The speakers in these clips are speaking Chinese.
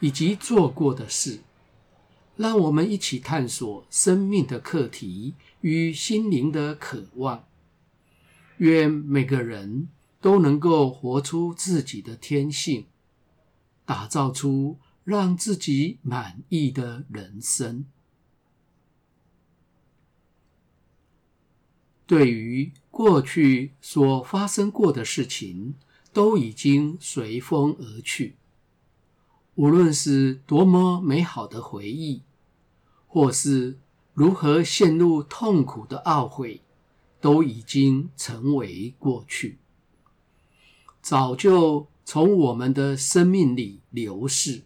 以及做过的事，让我们一起探索生命的课题与心灵的渴望。愿每个人都能够活出自己的天性，打造出让自己满意的人生。对于过去所发生过的事情，都已经随风而去。无论是多么美好的回忆，或是如何陷入痛苦的懊悔，都已经成为过去，早就从我们的生命里流逝。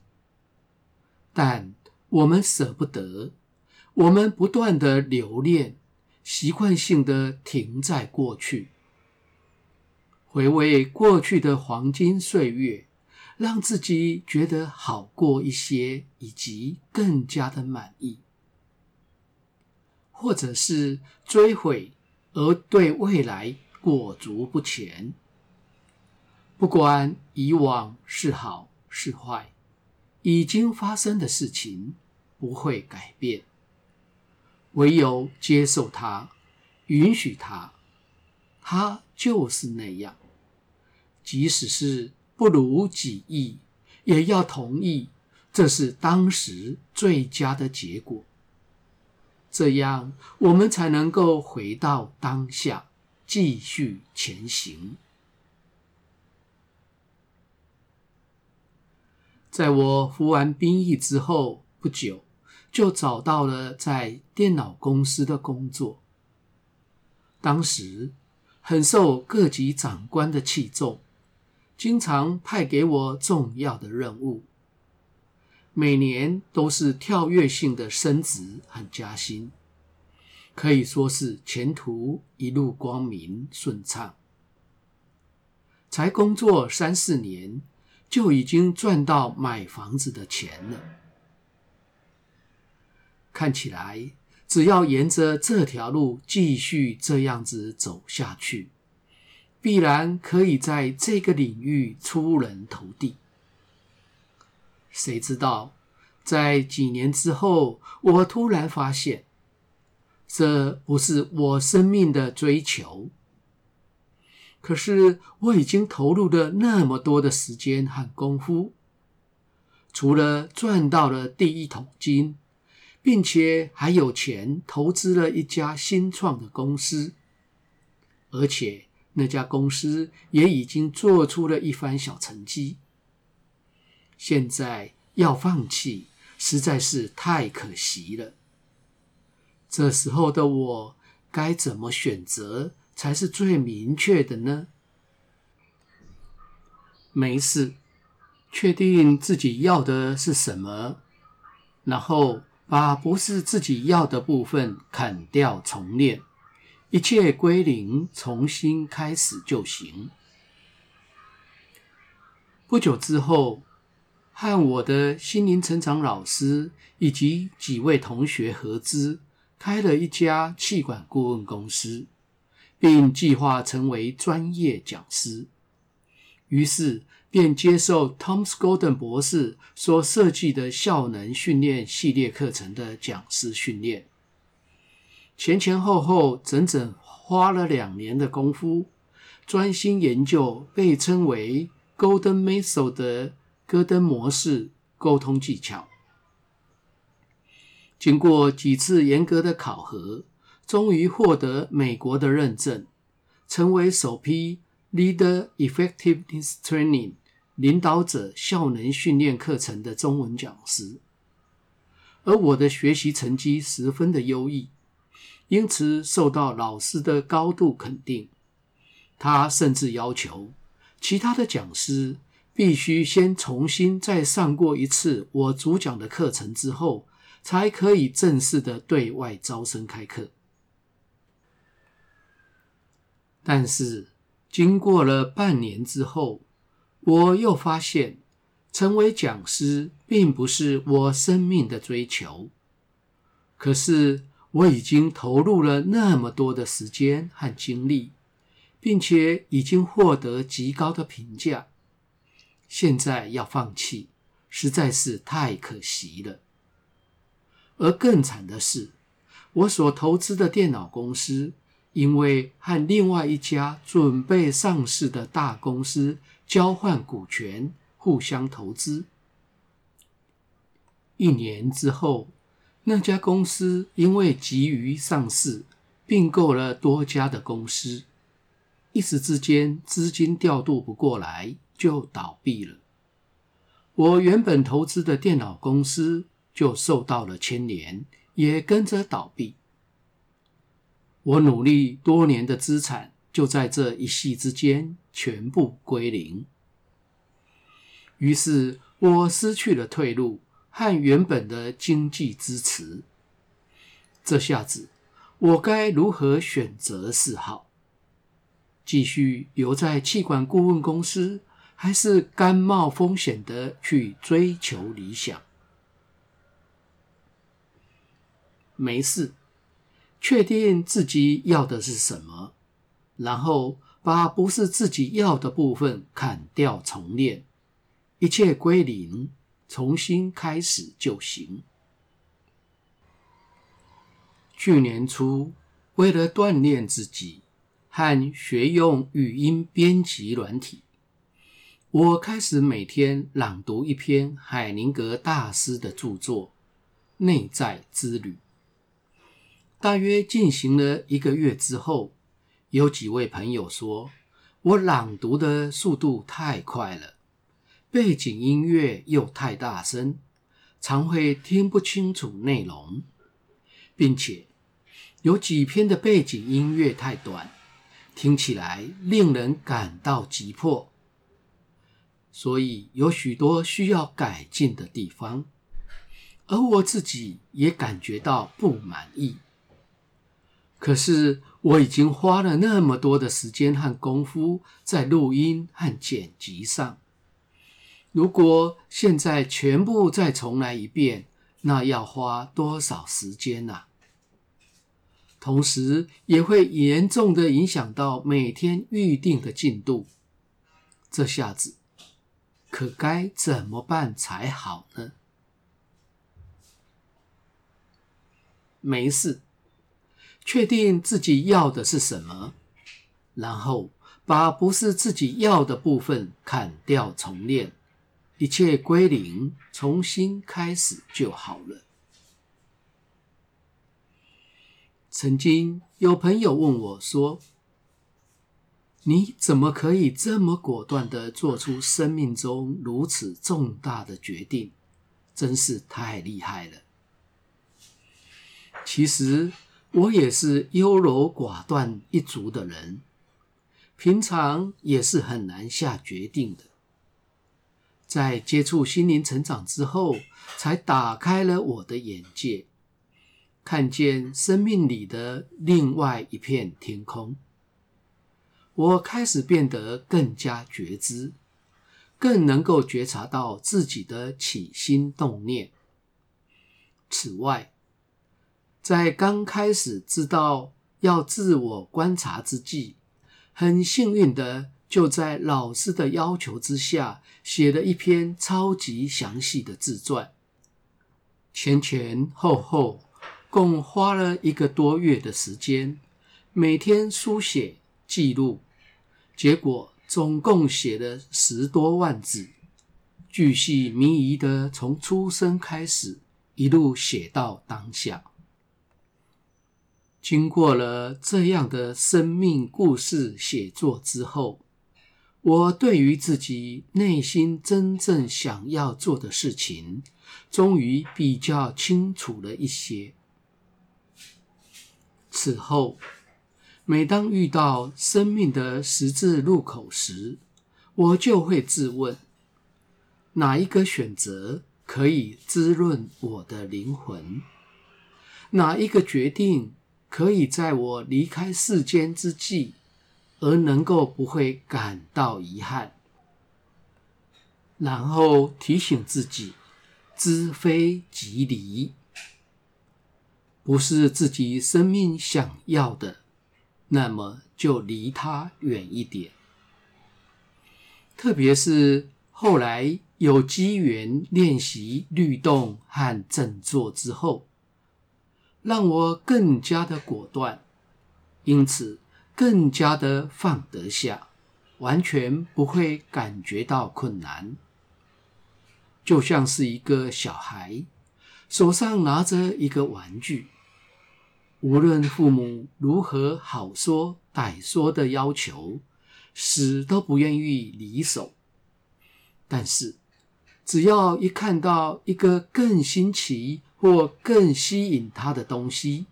但我们舍不得，我们不断的留恋，习惯性的停在过去，回味过去的黄金岁月。让自己觉得好过一些，以及更加的满意，或者是追悔而对未来裹足不前。不管以往是好是坏，已经发生的事情不会改变，唯有接受它，允许它，它就是那样，即使是。不如己意，也要同意，这是当时最佳的结果。这样，我们才能够回到当下，继续前行。在我服完兵役之后不久，就找到了在电脑公司的工作。当时很受各级长官的器重。经常派给我重要的任务，每年都是跳跃性的升职和加薪，可以说是前途一路光明顺畅。才工作三四年，就已经赚到买房子的钱了。看起来，只要沿着这条路继续这样子走下去。必然可以在这个领域出人头地。谁知道，在几年之后，我突然发现，这不是我生命的追求。可是我已经投入了那么多的时间和功夫，除了赚到了第一桶金，并且还有钱投资了一家新创的公司，而且。那家公司也已经做出了一番小成绩，现在要放弃实在是太可惜了。这时候的我该怎么选择才是最明确的呢？没事，确定自己要的是什么，然后把不是自己要的部分砍掉重练。一切归零，重新开始就行。不久之后，和我的心灵成长老师以及几位同学合资，开了一家气管顾问公司，并计划成为专业讲师。于是，便接受 Tom s Golden 博士所设计的效能训练系列课程的讲师训练。前前后后整整花了两年的功夫，专心研究被称为 Golden Method 的戈登模式沟通技巧。经过几次严格的考核，终于获得美国的认证，成为首批 Leader Effectiveness Training 领导者效能训练课程的中文讲师。而我的学习成绩十分的优异。因此受到老师的高度肯定，他甚至要求其他的讲师必须先重新再上过一次我主讲的课程之后，才可以正式的对外招生开课。但是经过了半年之后，我又发现，成为讲师并不是我生命的追求。可是我已经投入了那么多的时间和精力，并且已经获得极高的评价，现在要放弃，实在是太可惜了。而更惨的是，我所投资的电脑公司，因为和另外一家准备上市的大公司交换股权，互相投资。一年之后，那家公司因为急于上市，并购了多家的公司，一时之间资金调度不过来，就倒闭了。我原本投资的电脑公司就受到了牵连，也跟着倒闭。我努力多年的资产就在这一夕之间全部归零。于是我失去了退路和原本的经济支持。这下子我该如何选择是好？继续留在气管顾问公司，还是甘冒风险的去追求理想？没事。确定自己要的是什么，然后把不是自己要的部分砍掉重练，一切归零，重新开始就行。去年初，为了锻炼自己和学用语音编辑软体，我开始每天朗读一篇海宁格大师的著作《内在之旅》。大约进行了一个月之后，有几位朋友说，我朗读的速度太快了，背景音乐又太大声，常会听不清楚内容，并且有几篇的背景音乐太短，听起来令人感到急迫，所以有许多需要改进的地方，而我自己也感觉到不满意。可是我已经花了那么多的时间和功夫在录音和剪辑上，如果现在全部再重来一遍，那要花多少时间啊？同时也会严重的影响到每天预定的进度。这下子可该怎么办才好呢？没事。确定自己要的是什么，然后把不是自己要的部分砍掉重练，一切归零，重新开始就好了。曾经有朋友问我说：“你怎么可以这么果断地做出生命中如此重大的决定？真是太厉害了。”其实。我也是优柔寡断一族的人，平常也是很难下决定的。在接触心灵成长之后，才打开了我的眼界，看见生命里的另外一片天空。我开始变得更加觉知，更能够觉察到自己的起心动念。此外，在刚开始知道要自我观察之际，很幸运的就在老师的要求之下，写了一篇超级详细的自传，前前后后共花了一个多月的时间，每天书写记录，结果总共写了十多万字，巨细靡遗的从出生开始，一路写到当下。经过了这样的生命故事写作之后，我对于自己内心真正想要做的事情，终于比较清楚了一些。此后，每当遇到生命的十字路口时，我就会自问：哪一个选择可以滋润我的灵魂？哪一个决定可以在我离开世间之际，而能够不会感到遗憾？然后提醒自己，知非即离，不是自己生命想要的，那么就离它远一点。特别是后来有机缘练习律动和静坐之后，让我更加的果断，因此更加的放得下，完全不会感觉到困难。就像是一个小孩手上拿着一个玩具，无论父母如何好说歹说的要求，死都不愿意离手。但是，只要一看到一个更新奇或更吸引他的东西，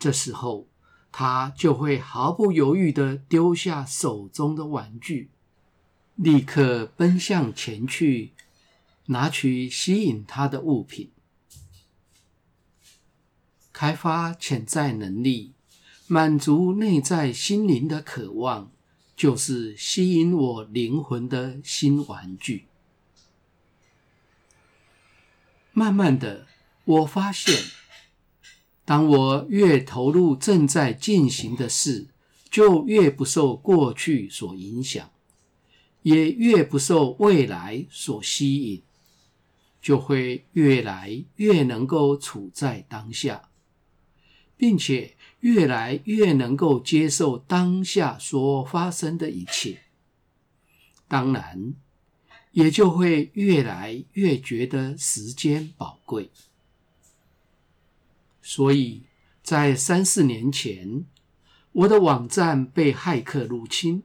这时候他就会毫不犹豫地丢下手中的玩具，立刻奔向前去。拿取吸引他的物品，开发潜在能力，满足内在心灵的渴望，就是吸引我灵魂的新玩具。慢慢的，我发现，当我越投入正在进行的事，就越不受过去所影响，也越不受未来所吸引。就会越来越能够处在当下，并且越来越能够接受当下所发生的一切。当然，也就会越来越觉得时间宝贵。所以在三四年前，我的网站被骇客入侵。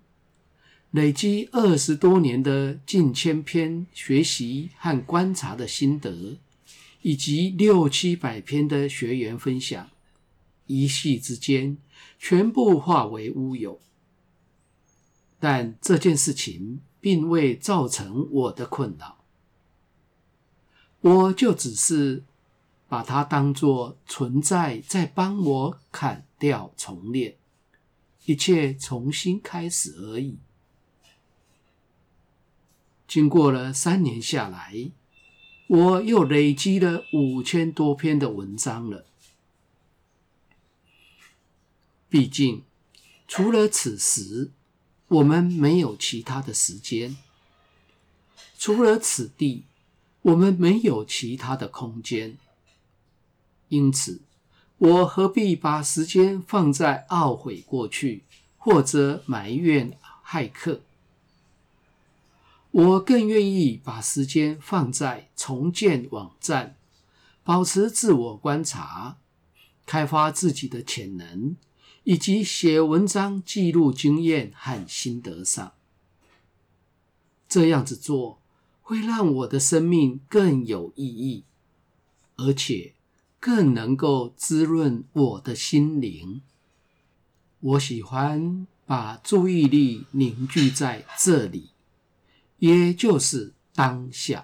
累积二十多年的近千篇学习和观察的心得，以及六七百篇的学员分享，一夕之间全部化为乌有。但这件事情并未造成我的困扰，我就只是把它当作存在，在帮我砍掉重练，一切重新开始而已。经过了三年下来，我又累积了五千多篇的文章了。毕竟，除了此时，我们没有其他的时间；除了此地，我们没有其他的空间。因此，我何必把时间放在懊悔过去，或者埋怨骇客？我更愿意把时间放在重建网站、保持自我观察、开发自己的潜能，以及写文章记录经验和心得上。这样子做会让我的生命更有意义，而且更能够滋润我的心灵。我喜欢把注意力凝聚在这里。也就是当下，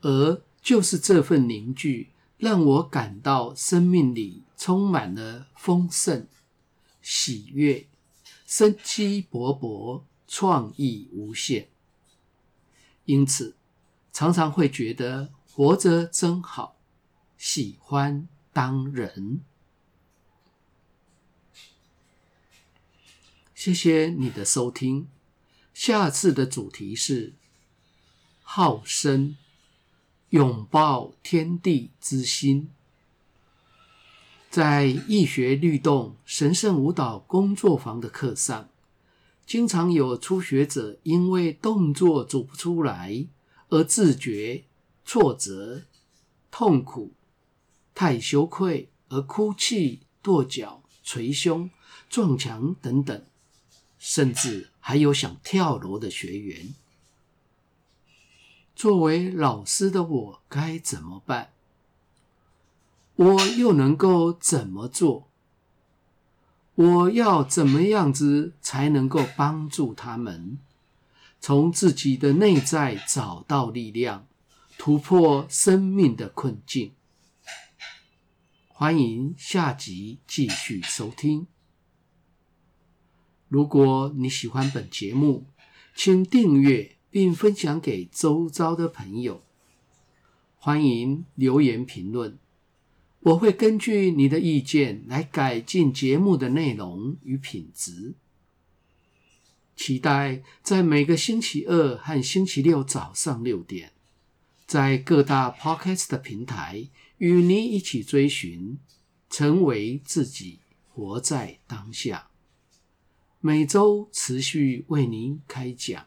而就是这份凝聚，让我感到生命里充满了丰盛、喜悦、生机勃勃、创意无限。因此，常常会觉得活着真好，喜欢当人。谢谢你的收听。下次的主题是好生拥抱天地之心。在易学律动神圣舞蹈工作坊的课上，经常有初学者因为动作做不出来而自觉挫折、痛苦、太羞愧而哭泣、跺脚、捶胸、撞墙等等。甚至还有想跳楼的学员。作为老师的我该怎么办？我又能够怎么做？我要怎么样子才能够帮助他们，从自己的内在找到力量，突破生命的困境。欢迎下集继续收听。如果你喜欢本节目，请订阅并分享给周遭的朋友。欢迎留言评论，我会根据你的意见来改进节目的内容与品质。期待在每个星期二和星期六早上六点，在各大 Podcast 的平台与您一起追寻，成为自己，活在当下。每周持续为您开讲。